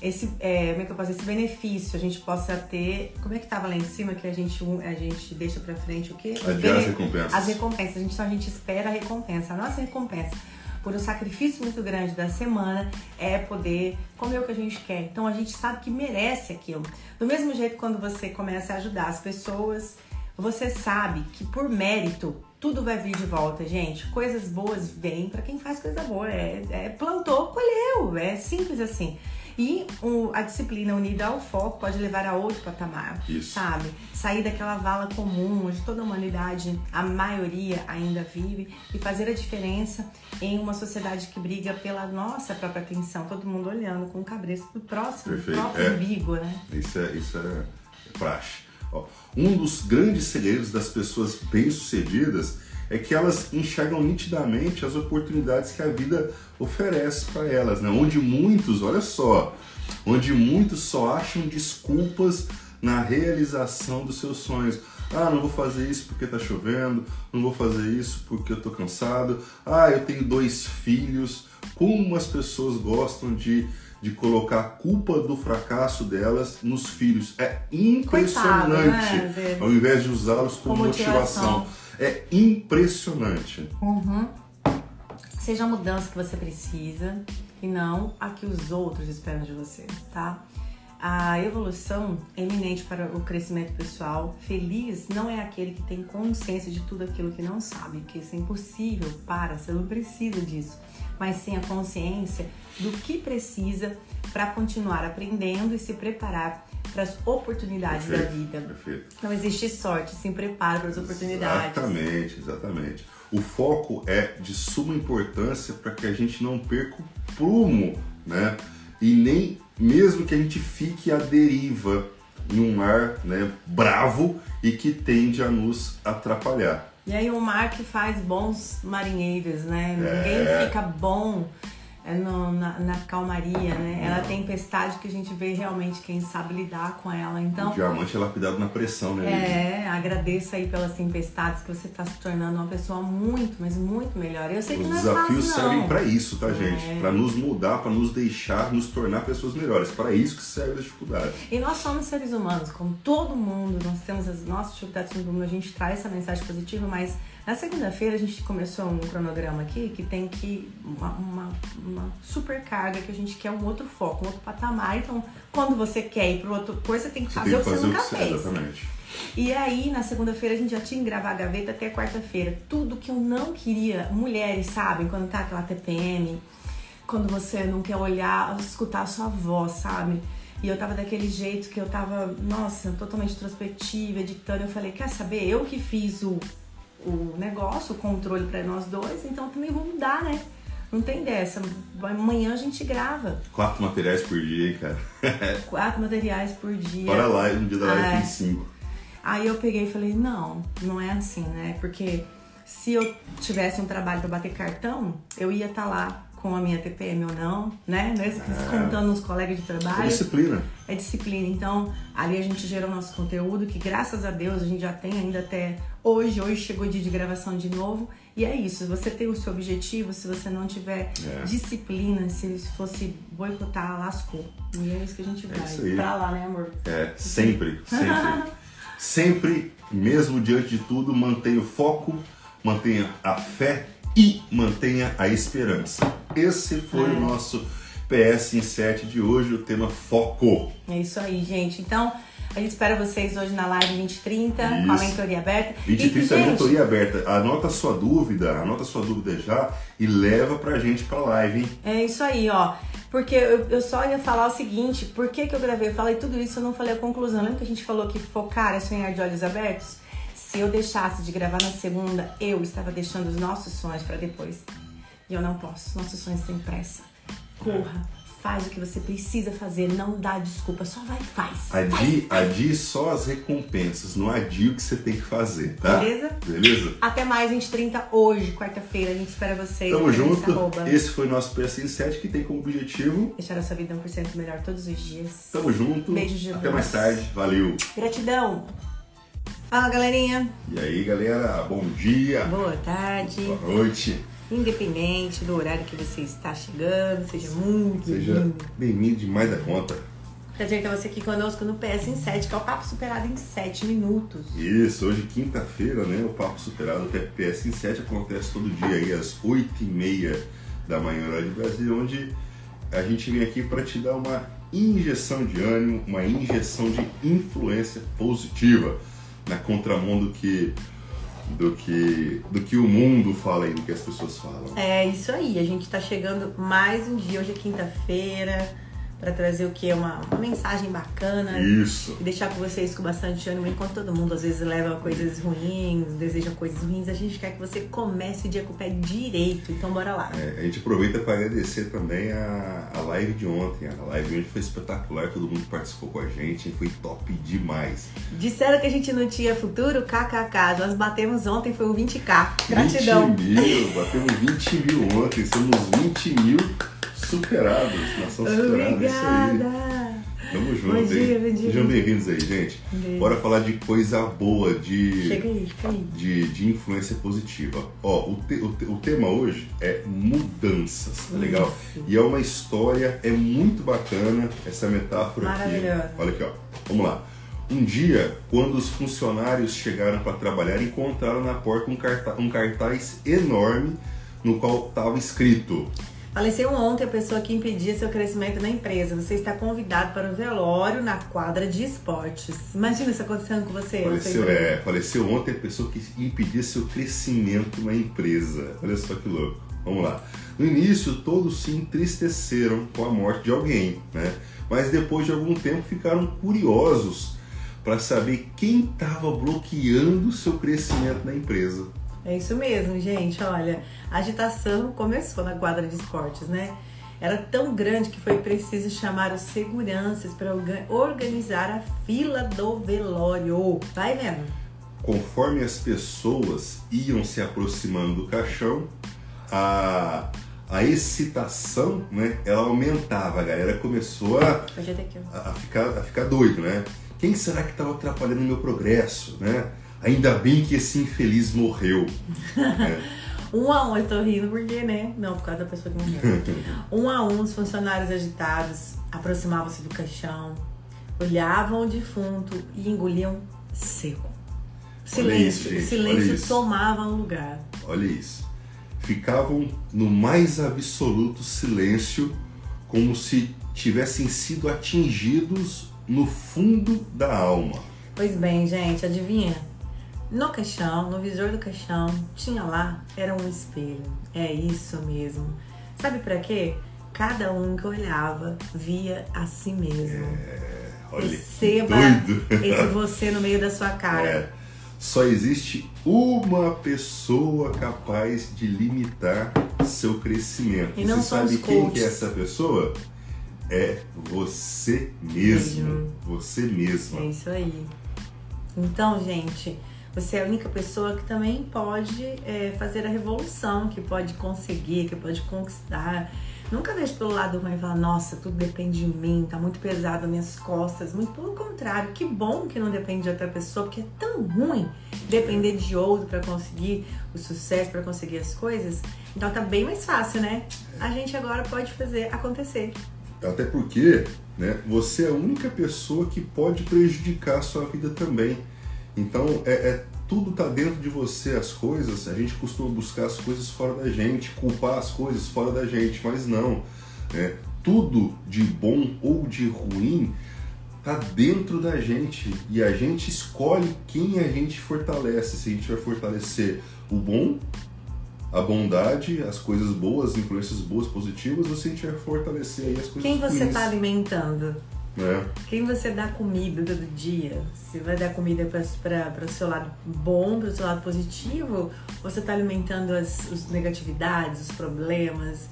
esse, é, como é que eu posso esse benefício, a gente possa ter, como é que tava lá em cima que a gente, a gente deixa para frente o quê? Adiar as recompensas. As recompensas, a gente, então a gente espera a recompensa, a nossa recompensa por um sacrifício muito grande da semana é poder comer o que a gente quer. Então a gente sabe que merece aquilo. Do mesmo jeito quando você começa a ajudar as pessoas, você sabe que por mérito tudo vai vir de volta, gente. Coisas boas vêm para quem faz coisa boa. É, é plantou, colheu. É simples assim. E o, a disciplina unida ao foco pode levar a outro patamar, Isso. sabe? Sair daquela vala comum onde toda a humanidade, a maioria ainda vive e fazer a diferença em uma sociedade que briga pela nossa própria atenção, todo mundo olhando com o cabresto do próximo, Perfeito. do próprio é. umbigo, né? Isso é, isso é praxe. Ó, um dos grandes segredos das pessoas bem-sucedidas é que elas enxergam nitidamente as oportunidades que a vida oferece para elas, né? Onde muitos, olha só, onde muitos só acham desculpas na realização dos seus sonhos. Ah, não vou fazer isso porque tá chovendo, não vou fazer isso porque eu tô cansado. Ah, eu tenho dois filhos. Como as pessoas gostam de, de colocar a culpa do fracasso delas nos filhos. É impressionante. Coitado, né? Ao invés de usá-los como, motivação. motivação. É impressionante. Uhum. Seja a mudança que você precisa e não a que os outros esperam de você, tá? A evolução é eminente para o crescimento pessoal. Feliz não é aquele que tem consciência de tudo aquilo que não sabe, que isso é impossível para, você não precisa disso, mas sim a consciência do que precisa para continuar aprendendo e se preparar para as oportunidades perfeito, da vida. Perfeito. Não existe sorte, sim preparo para as oportunidades. Exatamente, exatamente. O foco é de suma importância para que a gente não perca o prumo, né? E nem mesmo que a gente fique à deriva em um mar né, bravo e que tende a nos atrapalhar. E aí o mar que faz bons marinheiros, né? É... Ninguém fica bom no, na, na, calmaria, né? Ela tem tempestade que a gente vê realmente quem sabe lidar com ela. Então, o diamante é lapidado na pressão, né? É, agradeça aí pelas tempestades que você está se tornando uma pessoa muito, mas muito melhor. Eu sei Os que não é desafios fácil, servem para isso, tá, gente? É. Para nos mudar, para nos deixar, nos tornar pessoas melhores. Para isso que serve a dificuldade. E nós somos seres humanos, como todo mundo, nós temos as nossas dificuldades, a gente traz essa mensagem positiva, mas na segunda-feira a gente começou um cronograma aqui que tem que uma, uma, uma super carga que a gente quer um outro foco, um outro patamar. Então, quando você quer ir para outra coisa, você tem que fazer, tem que fazer o que você nunca fez. Exatamente. E aí, na segunda-feira, a gente já tinha que gravar a gaveta até quarta-feira. Tudo que eu não queria, mulheres sabem, quando tá aquela TPM, quando você não quer olhar, escutar a sua voz, sabe? E eu tava daquele jeito que eu tava, nossa, totalmente introspectiva, editando. Eu falei, quer saber? Eu que fiz o o negócio, o controle para nós dois, então também vou mudar, né? Não tem dessa. Amanhã a gente grava. Quatro materiais por dia, hein, cara? *laughs* Quatro materiais por dia. Fora a live, no dia da live é. tem cinco. Aí eu peguei e falei, não, não é assim, né? Porque se eu tivesse um trabalho para bater cartão, eu ia estar tá lá com a minha TPM ou não, né? Descontando é. os colegas de trabalho. É disciplina. É disciplina. Então, ali a gente gerou nosso conteúdo, que graças a Deus a gente já tem ainda até hoje. Hoje chegou o dia de gravação de novo. E é isso. Você tem o seu objetivo, se você não tiver é. disciplina, se fosse boicotar, lascou. E é isso que a gente vai. É pra lá, né, amor? É, sempre, sempre. *laughs* sempre, mesmo diante de tudo, mantenha o foco, mantenha a fé e mantenha a esperança. Esse foi é. o nosso PS em 7 de hoje, o tema foco. É isso aí, gente. Então, a gente espera vocês hoje na live 2030 Isso. com a mentoria aberta. 2030 é mentoria aberta. Anota sua dúvida, anota sua dúvida já e leva pra gente pra live, hein? É isso aí, ó. Porque eu, eu só ia falar o seguinte, por que, que eu gravei? Eu falei tudo isso, eu não falei a conclusão. Lembra que a gente falou que focar é sonhar de olhos abertos? Se eu deixasse de gravar na segunda, eu estava deixando os nossos sonhos pra depois. E eu não posso. Nossos sonhos têm pressa. Corra, faz o que você precisa fazer, não dá desculpa, só vai e faz. Adie, adie só as recompensas, não adie o que você tem que fazer, tá? Beleza? Beleza? Até mais, 2030 hoje, quarta-feira. A gente espera vocês. Tamo junto. arroba. Esse foi o nosso PS 7 que tem como objetivo. Deixar a sua vida 1% melhor todos os dias. Tamo junto. Beijo de Até mais tarde. Valeu. Gratidão. Fala, galerinha. E aí, galera, bom dia, Boa tarde. boa noite. Independente do horário que você está chegando, seja muito Seja bem-vindo. bem-vindo demais da conta. Prazer ter você aqui conosco no PS em 7, que é o papo superado em 7 minutos. Isso, hoje quinta-feira, né? O Papo Superado que é PS em 7 acontece todo dia aí às 8h30 da manhã, hora de Brasil, onde a gente vem aqui para te dar uma injeção de ânimo, uma injeção de influência positiva na contramão do que do que do que o mundo fala aí, do que as pessoas falam. É isso aí, a gente tá chegando mais um dia, hoje é quinta-feira, para trazer o que? Uma, uma mensagem bacana. Isso. E deixar com vocês com bastante ânimo, enquanto todo mundo às vezes leva coisas ruins, deseja coisas ruins, a gente quer que você comece o dia com o pé direito. Então bora lá. É, a gente aproveita para agradecer também a, a live de ontem. A live de ontem foi espetacular, todo mundo participou com a gente, foi top demais. Disseram que a gente não tinha futuro? KKK. Nós batemos ontem, foi o 20k. Gratidão. 20 mil, batemos 20 mil ontem, somos 20 mil superados, nação superada, é isso aí. Obrigada. Tamo junto, Bom dia, hein? bom dia. Sejam bem-vindos aí, gente. Beijo. Bora falar de coisa boa, de, Chega aí, chega aí. de, de influência positiva. Ó, o, te- o, te- o tema hoje é mudanças, tá legal? E é uma história, é muito bacana essa metáfora aqui. Maravilhosa. Olha aqui, ó. Vamos lá. Um dia, quando os funcionários chegaram para trabalhar, encontraram na porta um, carta- um cartaz enorme no qual estava escrito Faleceu ontem a pessoa que impedia seu crescimento na empresa. Você está convidado para o velório na quadra de esportes. Imagina isso acontecendo com você. Faleceu, é, faleceu ontem a pessoa que impedia seu crescimento na empresa. Olha só que louco. Vamos lá. No início, todos se entristeceram com a morte de alguém, né? Mas depois de algum tempo ficaram curiosos para saber quem estava bloqueando seu crescimento na empresa. É isso mesmo, gente. Olha, a agitação começou na quadra de esportes, né? Era tão grande que foi preciso chamar os seguranças para orga- organizar a fila do velório. Vai vendo? Conforme as pessoas iam se aproximando do caixão, a, a excitação, né, ela aumentava. A galera começou a, a, a ficar, a ficar doido, né? Quem será que estava atrapalhando o meu progresso, né? Ainda bem que esse infeliz morreu. *laughs* Um a um, eu tô rindo porque, né? Não, por causa da pessoa que morreu. *laughs* um a um, os funcionários agitados aproximavam-se do caixão, olhavam o defunto e engoliam seco. Olha isso, Silêncio, o silêncio tomava o lugar. Olha isso. Ficavam no mais absoluto silêncio, como se tivessem sido atingidos no fundo da alma. Pois bem, gente, adivinha? No caixão, no visor do caixão, tinha lá, era um espelho. É isso mesmo. Sabe pra quê? Cada um que olhava via a si mesmo. Olha, que Perceba esse você no meio da sua cara. É, só existe uma pessoa capaz de limitar seu crescimento. E não você sabe quem que coaches. é essa pessoa? É você mesmo. Mesmo. Você mesma. É isso aí. Então, gente, você é a única pessoa que também pode é, fazer a revolução, que pode conseguir, que pode conquistar. Nunca deixe pelo lado ruim e falar, nossa, tudo depende de mim, tá muito pesado nas minhas costas. Muito pelo contrário, que bom que não depende de outra pessoa, porque é tão ruim depender de outro para conseguir o sucesso, para conseguir as coisas. Então tá bem mais fácil, né? A gente agora pode fazer acontecer. Até porque né, você é a única pessoa que pode prejudicar a sua vida também. Então, é, é- tudo tá dentro de você, as coisas. A gente costuma buscar as coisas fora da gente, culpar as coisas fora da gente, mas não. né? tudo de bom ou de ruim tá dentro da gente e a gente escolhe quem a gente fortalece. Se a gente vai fortalecer o bom, a bondade, as coisas boas, as influências boas, positivas, ou se a gente vai fortalecer aí as coisas Quem você está alimentando? Né? Quem você dá comida todo dia? Se vai dar comida para o seu lado bom, para o seu lado positivo, ou você está alimentando as, as negatividades, os problemas?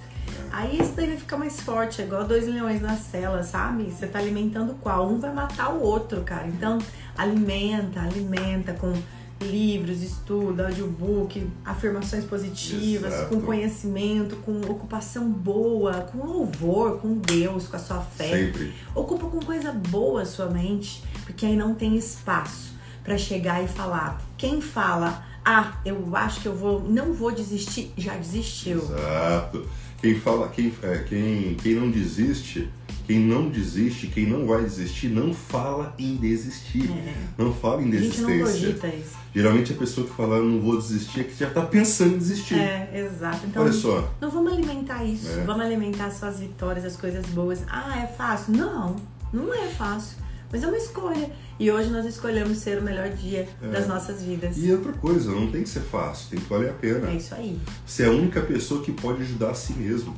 Aí isso daí vai ficar mais forte, é igual dois leões na cela, sabe? Você tá alimentando qual? Um vai matar o outro, cara. Então, alimenta, alimenta com livros, estudo, audiobook, afirmações positivas, Exato. com conhecimento, com ocupação boa, com louvor, com Deus, com a sua fé. Sempre. Ocupa com coisa boa a sua mente, porque aí não tem espaço para chegar e falar. Quem fala, ah, eu acho que eu vou, não vou desistir, já desistiu. Exato. Quem fala, quem, é, quem, quem não desiste, quem não desiste, quem não vai desistir, não fala em desistir. É. Não fala em A desistência. isso. Geralmente a pessoa que fala não vou desistir é que já tá pensando em desistir. É, exato. Então, Olha só. não vamos alimentar isso. É. Vamos alimentar suas vitórias, as coisas boas. Ah, é fácil? Não, não é fácil. Mas é uma escolha. E hoje nós escolhemos ser o melhor dia É. das nossas vidas. E outra coisa, não tem que ser fácil, tem que valer a pena. É isso aí. Você é a única pessoa que pode ajudar a si mesmo.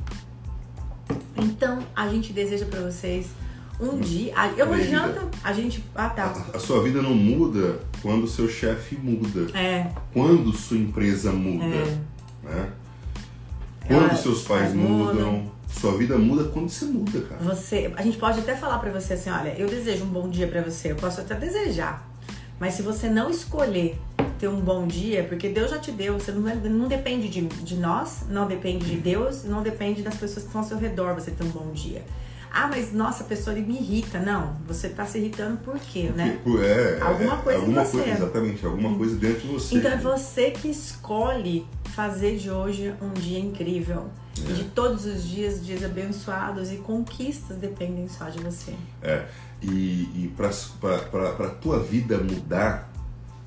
Então, a gente deseja pra vocês um dia. ah, Eu não Vida. adianta a gente. Ah, tá. A, a sua vida não muda quando seu chefe muda, É, quando sua empresa muda, é. né? Quando Ela- seus pais pais mudam, sua vida muda quando você muda, cara. Você, a gente pode até falar pra você assim, olha, eu desejo um bom dia pra você, eu posso até desejar. Mas se você não escolher ter um bom dia, porque Deus já te deu, você não, não depende de, de nós, não depende de Deus, não depende das pessoas que estão ao seu redor você ter um bom dia. Ah, mas nossa, a pessoa me irrita. Não, você tá se irritando por quê, né? Porque, é, Alguma é, coisa em alguma você. coisa, exatamente, alguma coisa dentro de você. Então é você que escolhe fazer de hoje um dia incrível. É. De todos os dias, dias abençoados e conquistas dependem só de você. É, e, e para a tua vida mudar,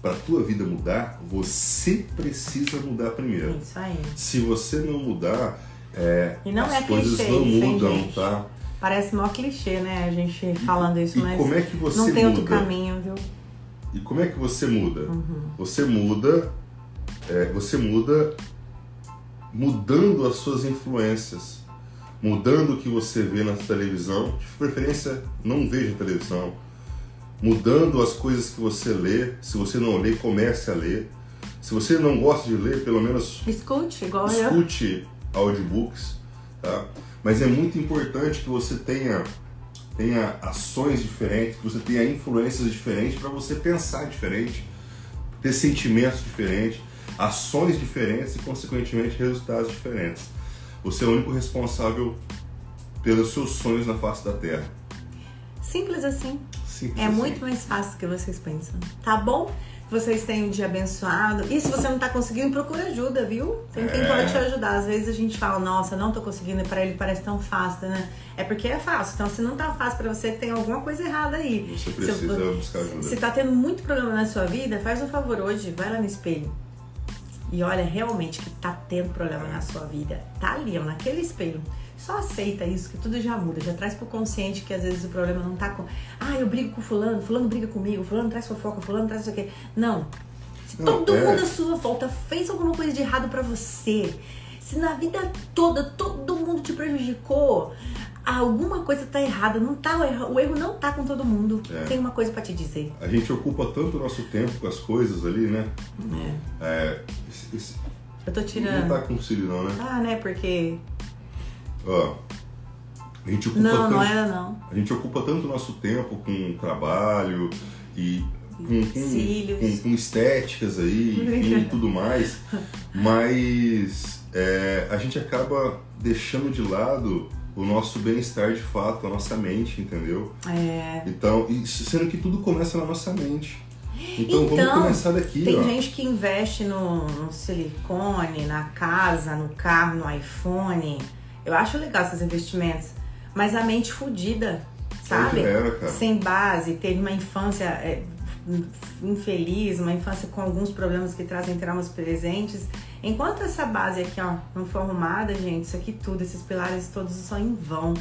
para tua vida mudar, você precisa mudar É primeiro. isso aí. Se você não mudar, é, E não as é coisas clichê não mudam, gente? tá? Parece mó clichê, né? A gente falando isso, e mas como é que você não tem muda? outro caminho, viu? E como é que você muda? Uhum. Você muda, é, você muda mudando as suas influências, mudando o que você vê na televisão, de preferência não veja televisão, mudando as coisas que você lê, se você não lê, comece a ler. Se você não gosta de ler, pelo menos Escute, igual eu. escute audiobooks, tá? Mas é muito importante que você tenha tenha ações diferentes, que você tenha influências diferentes para você pensar diferente, ter sentimentos diferentes, ações diferentes e consequentemente resultados diferentes. Você é o único responsável pelos seus sonhos na face da Terra. Simples assim. Simples É assim. muito mais fácil do que vocês pensam. Tá bom? Vocês tenham um dia abençoado. E se você não tá conseguindo, procura ajuda, viu? Tem quem É. pode te ajudar. Às vezes a gente fala, nossa, não tô conseguindo, pra ele parece tão fácil, né? É porque é fácil. Então, se não tá fácil pra você, tem alguma coisa errada aí. Você Se- precisa buscar ajuda. Se tá tendo muito problema na sua vida, faz um favor hoje, vai lá no espelho. E olha realmente que tá tendo problema na sua vida. Tá ali, ó, naquele espelho. Só aceita isso, que tudo já muda. Já traz pro consciente que às vezes o problema não tá com. Ah, eu brigo com fulano, fulano briga comigo, fulano traz fofoca, fulano traz isso aqui. Não. Se todo é. mundo à sua volta fez alguma coisa de errado pra você, se na vida toda todo mundo te prejudicou, alguma coisa tá errada. Não tá, o erro, o erro não tá com todo mundo. É. Tem uma coisa pra te dizer. A gente ocupa tanto o nosso tempo com as coisas ali, né? É. É, esse- esse- Eu tô não tirando. tá com cílio não, né? Ah, né? Porque. Ó, a gente ocupa Não, tanto... não era não. A gente ocupa tanto nosso tempo com trabalho e com, com, com- com estéticas aí, *laughs* enfim, e tudo mais, mas é, a gente acaba deixando de lado o nosso bem-estar de fato, a nossa mente, entendeu? É. Então, sendo que tudo começa na nossa mente. Então, vamos Então, começar daqui, Tem ó. gente que investe no, no silicone, na casa, no carro, no iPhone. Eu acho legal esses investimentos. Mas a mente fodida, sabe? Era. Sem base, teve uma infância é, infeliz, uma infância com alguns problemas que trazem traumas presentes. Enquanto essa base aqui, ó, não for arrumada, gente, isso aqui tudo, esses pilares todos são em vão.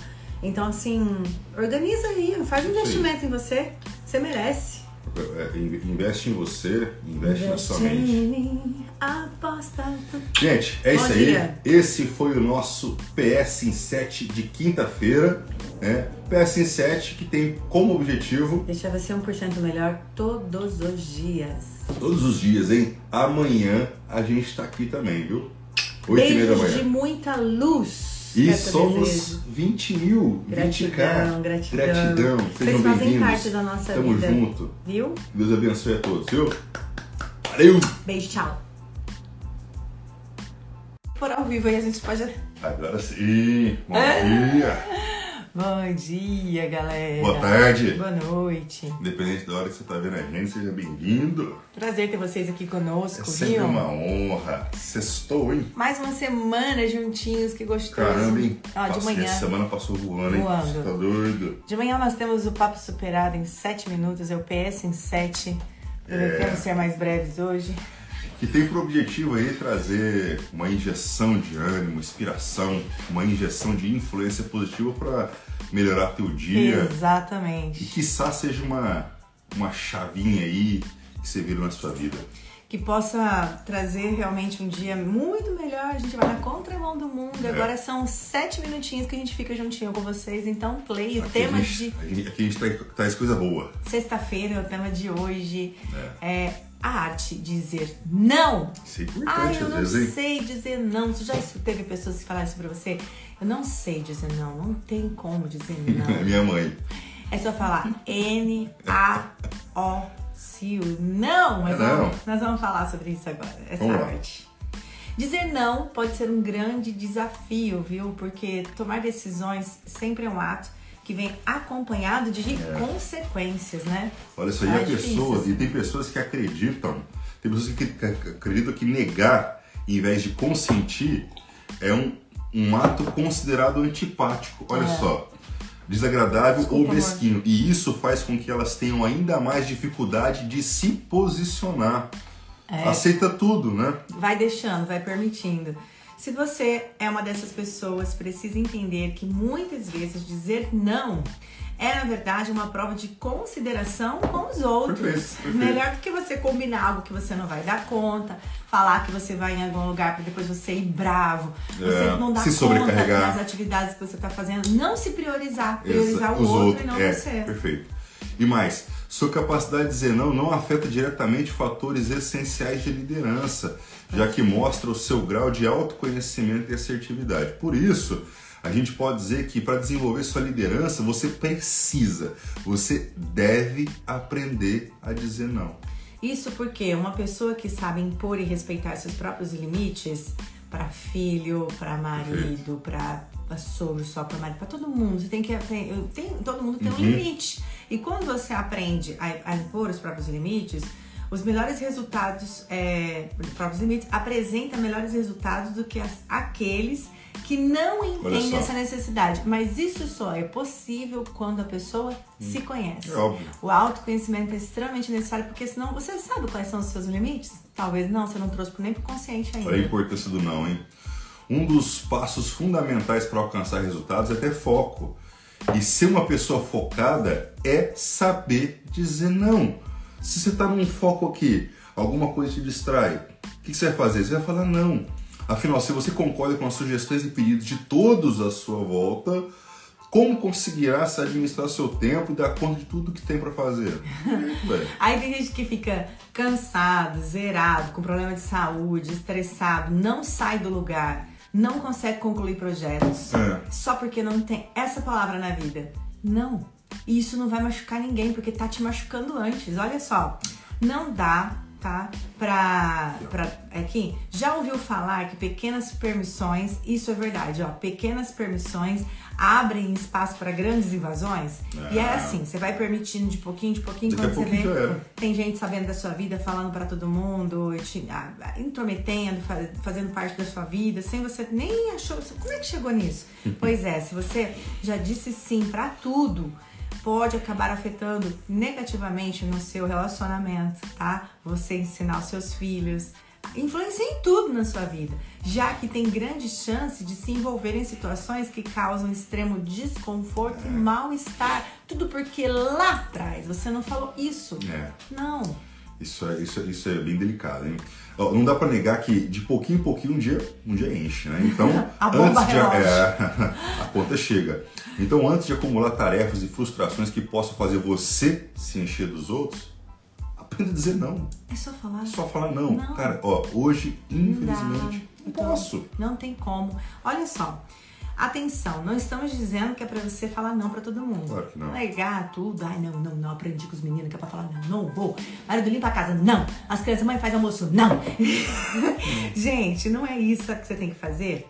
Então, assim, organiza aí, faz um investimento em você. Você merece. É, investe em você, investe, investe na sua mente. Aposta. Gente, é Bom isso dia. aí. Esse foi o nosso PS em 7 de quinta-feira. Né? PS em 7 que tem como objetivo. Deixar você 1% melhor todos os dias. Todos os dias, hein? Amanhã a gente tá aqui também, viu? 8 Beijos da manhã. de muita luz. E somos desejo. 20 mil, gratidão, 20k. Gratidão, gratidão. Sejam bem-vindos. parte da nossa Tamo vida. junto. Viu? Deus abençoe a todos, viu? Valeu! Beijo, tchau. Por ao vivo aí a gente pode. Agora sim! Bom dia! *laughs* Bom dia, galera. Boa tarde. Boa noite. Independente da hora que você está vendo a gente, seja bem-vindo. Prazer ter vocês aqui conosco, é sempre viu? uma honra. Sextou, hein? Mais uma semana juntinhos, que gostoso. Caramba, hein? Ó, de manhã. A semana passou voando, hein? Voando. Você tá doido? De manhã nós temos o Papo Superado em 7 minutos, é o PS em 7. Prometemos é. ser mais breves hoje que tem por objetivo aí trazer uma injeção de ânimo, inspiração, uma injeção de influência positiva para melhorar teu dia. Exatamente. E quiçá seja uma, uma chavinha aí que você vira na sua vida. Que possa trazer realmente um dia muito melhor. A gente vai na contramão do mundo. É. Agora são sete minutinhos que a gente fica juntinho com vocês. Então, play. O aqui tema gente, de. Aqui a gente traz, traz coisa boa. Sexta-feira é o tema de hoje. É. é a arte de dizer não. Isso é ah, eu não vezes, sei dizer não. Você já teve pessoas que falaram isso pra você? Eu não sei dizer não, não tem como dizer *laughs* não. É minha mãe. É só falar N-A-O Sil. Não, mas não. Vamos, nós vamos falar sobre isso agora, essa vamos arte. Dizer não pode ser um grande desafio, viu? Porque tomar decisões sempre é um ato que vem acompanhado de é. consequências, né? Olha só, e há pessoas, e tem pessoas que acreditam, tem pessoas que acreditam que negar em vez de consentir é um, um ato considerado antipático. Olha é. só. Desagradável Desculpa, ou mesquinho. Amor. E isso faz com que elas tenham ainda mais dificuldade de se posicionar. É. Aceita tudo, né? Vai deixando, vai permitindo. Se você é uma dessas pessoas, precisa entender que muitas vezes dizer não é, na verdade, uma prova de consideração com os outros. Perfeito, perfeito. Melhor do que você combinar algo que você não vai dar conta, falar que você vai em algum lugar para depois você ir bravo, você é, não dar conta das atividades que você está fazendo, não se priorizar, priorizar Exa, o outro outros, e não é, você. Perfeito. E mais, sua capacidade de dizer não não afeta diretamente fatores essenciais de liderança, já que mostra o seu grau de autoconhecimento e assertividade. Por isso, a gente pode dizer que para desenvolver sua liderança, você precisa, você deve aprender a dizer não. Isso porque uma pessoa que sabe impor e respeitar seus próprios limites para filho, para marido, para sogro, só para marido, para todo mundo, você tem que tem, todo mundo tem um uhum. limite. E quando você aprende a, a impor os próprios limites, os melhores resultados, é, os próprios limites, apresenta melhores resultados do que as, aqueles que não entendem essa necessidade. Mas isso só é possível quando a pessoa hum. se conhece. É óbvio. O autoconhecimento é extremamente necessário, porque senão você sabe quais são os seus limites? Talvez não, você não trouxe nem pro consciente ainda. Olha a importância do não, hein? Um dos passos fundamentais para alcançar resultados é ter foco. E ser uma pessoa focada é saber dizer não. Se você está num foco aqui, alguma coisa te distrai, o que você vai fazer? Você vai falar não. Afinal, se você concorda com as sugestões e pedidos de todos à sua volta, como conseguirá se administrar seu tempo e dar conta de tudo que tem para fazer? *laughs* Aí tem gente que fica cansado, zerado, com problema de saúde, estressado, não sai do lugar não consegue concluir projetos é. só porque não tem essa palavra na vida. Não. E isso não vai machucar ninguém, porque tá te machucando antes. Olha só, não dá tá? Pra, pra aqui, já ouviu falar que pequenas permissões, isso é verdade, ó, pequenas permissões abrem espaço para grandes invasões? E é assim, você vai permitindo de pouquinho, de pouquinho, Daqui quando você vê, tem gente sabendo da sua vida, falando para todo mundo, te, ah, intrometendo, fazendo parte da sua vida, sem você nem achou, como é que chegou nisso? *laughs* pois é, se você já disse sim para tudo, pode acabar afetando negativamente no seu relacionamento, tá? Você ensinar os seus filhos influencia em tudo na sua vida, já que tem grande chance de se envolver em situações que causam extremo desconforto e mal-estar. Tudo porque lá atrás você não falou isso. É. Não. Isso é, isso, é, isso é bem delicado, hein? Não dá pra negar que de pouquinho em pouquinho um dia, um dia enche, né? Então, *laughs* antes de é, *laughs* a conta chega. Então, antes de acumular tarefas e frustrações que possam fazer você se encher dos outros, aprenda a dizer não. É só falar. É só falar não. Não. Cara, ó, hoje, infelizmente, não Então, posso. Não tem como. Olha só. Atenção, não estamos dizendo que é pra você falar não pra todo mundo. Claro que não. Negar tudo. Ai, não, não, não. Aprendi com os meninos que é pra falar não. Não vou. Marido limpa a casa. Não. As crianças, mãe faz almoço. Não. *laughs* Gente, não é isso que você tem que fazer.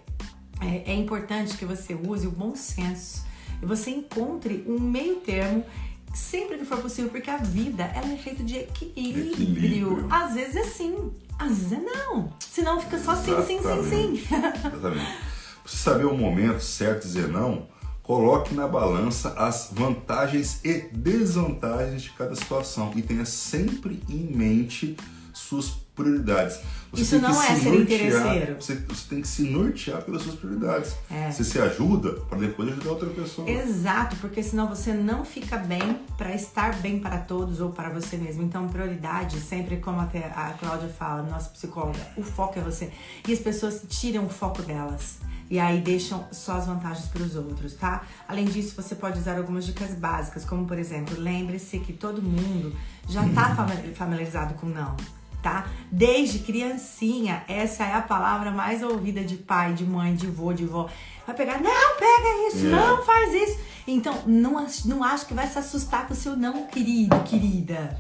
É, é importante que você use o bom senso e você encontre um meio termo sempre que for possível, porque a vida ela é feita de equilíbrio. Equilíbrio. Às vezes é sim, às vezes é não. Senão fica só sim, sim, sim, sim. Exatamente. *laughs* Você saber o momento certo dizer não, coloque na balança as vantagens e desvantagens de cada situação e tenha sempre em mente suas prioridades. Você Isso não é se ser interesseiro. Você, você tem que se nortear pelas suas prioridades. É. Você se ajuda para depois ajudar outra pessoa. Exato, porque senão você não fica bem para estar bem para todos ou para você mesmo. Então, prioridade, sempre como até a Cláudia fala, nossa psicóloga, o foco é você. E as pessoas tiram o foco delas. E aí deixam só as vantagens para os outros, tá? Além disso, você pode usar algumas dicas básicas, como por exemplo, lembre-se que todo mundo já tá *laughs* fami- familiarizado com não. Tá? Desde criancinha, essa é a palavra mais ouvida de pai, de mãe, de vô, de vó. Vai pegar, não, pega isso, É. não faz isso. Então, não, não acho que vai se assustar com o seu não, querido, querida.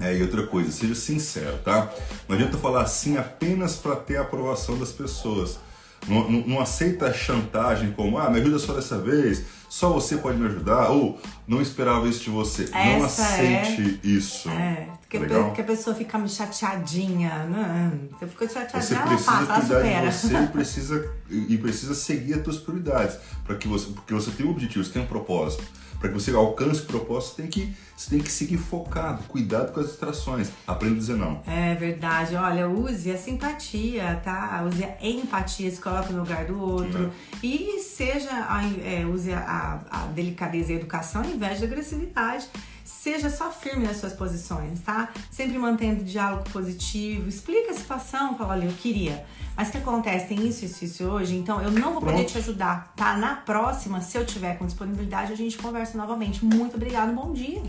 É, e outra coisa, seja sincero, tá? Não adianta falar assim apenas para ter a aprovação das pessoas. Não, não- não aceita a chantagem como, ah, me ajuda só dessa vez, só você pode me ajudar, ou não esperava isso de você. não Essa aceite isso. É, que, Legal? que a pessoa fica chateadinha. Não, você ficou Você chateadinha, ela precisa passa, ela cuidar supera. de você e *laughs* precisa, e e precisa seguir as suas prioridades. para que você, porque você tem um objetivo, você tem um propósito. Para que você alcance o propósito, você tem, que, você tem que seguir focado, cuidado com as distrações. Aprenda a dizer não. É verdade. Olha, use a simpatia, tá? Use a empatia, se coloque no lugar do outro. E seja, a- é, use a, a delicadeza e a educação ao invés de agressividade. Seja só firme nas suas posições, tá? Sempre mantendo diálogo positivo. Explica a situação, fala, olha, eu queria. Mas o que acontece? Tem isso, isso, isso hoje, então eu não vou poder Pronto. te ajudar, tá? Na próxima, se eu tiver com disponibilidade, a gente conversa novamente. Muito obrigada, bom dia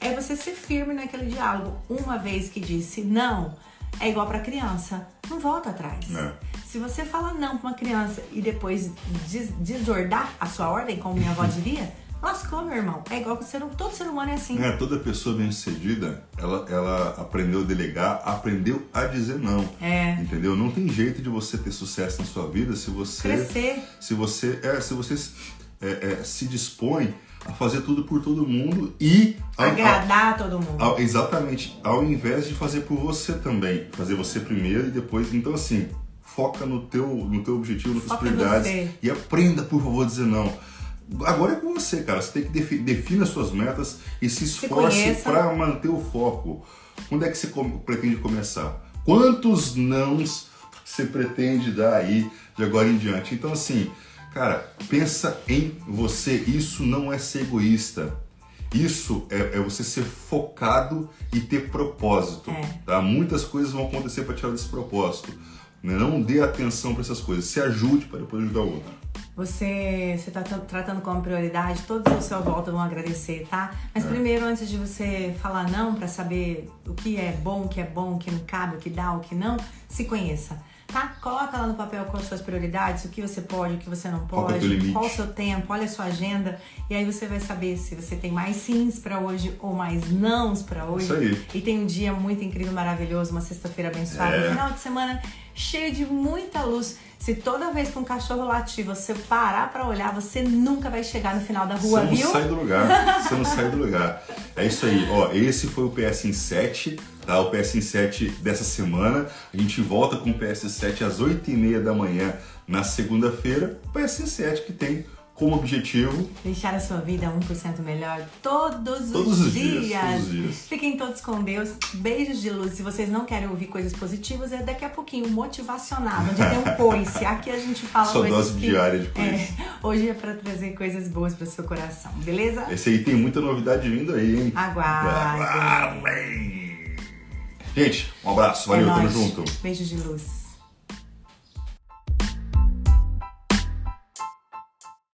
É. é você ser firme naquele diálogo. Uma vez que disse não, é igual pra criança. Não volta atrás. É. Se você falar não pra uma criança e depois des- desordar a sua ordem, como minha avó diria, lascou, meu irmão. É igual que ser, todo ser humano é assim. É, toda pessoa bem sucedida, ela, ela aprendeu a delegar, aprendeu a dizer não. É. Entendeu? Não tem jeito de você ter sucesso na sua vida se você. Crescer. Se você, é, se você é, é, se dispõe a fazer tudo por todo mundo e. Agradar todo mundo. ao- exatamente. Ao invés de fazer por você também. Fazer você primeiro e depois. Então, assim, foca no teu, no teu objetivo, nas em prioridades. E aprenda, por favor, a dizer não. Agora é com você, cara. Você tem que defi defina as suas metas e se esforce para manter o foco. Quando é que você come- pretende começar? Quantos nãos você pretende dar aí de agora em diante? Então, assim, cara, pensa em você. Isso não é ser egoísta. Isso é, é você ser focado e ter propósito. É. Tá? Muitas coisas vão acontecer para tirar desse propósito. né? Não dê atenção para essas coisas. Se ajude para depois ajudar o outro. Você está tratando como prioridade, todos ao seu volta vão agradecer, tá? Mas É. primeiro, antes de você falar não para saber o que é bom, o que é bom, o que não cabe, o que dá, o que não, se conheça, tá? Coloca lá no papel quais suas prioridades, o que você pode, o que você não é o pode, qual o seu tempo, olha a sua agenda e aí você vai saber se você tem mais sims para hoje ou mais nãos para hoje. Isso aí. E tem um dia muito incrível, maravilhoso, uma sexta-feira abençoada, É. um final de semana cheio de muita luz. Se toda vez que um cachorro latir você parar pra olhar, você nunca vai chegar no final da rua, você não viu? sai do lugar. *laughs* Você não sai do lugar. É isso aí. Ó, esse foi o PS em 7, tá? O PS em 7 dessa semana. A gente volta com o PS 7 às 8h30 da manhã na segunda-feira. O PS em 7 que tem como objetivo deixar a sua vida 1% melhor todos, todos os, dias, dias. Todos os dias. Fiquem todos com Deus. Beijos de luz. Se vocês não querem ouvir coisas positivas, é daqui a pouquinho motivacional, onde tem um *laughs* coice. Aqui a gente fala Sua coisas dose que, diária de coice. É, hoje é para trazer coisas boas para seu coração, beleza? Esse aí tem muita novidade vindo aí, hein? Aguardem. Gente, um abraço, valeu, é tamo junto. Beijos de luz.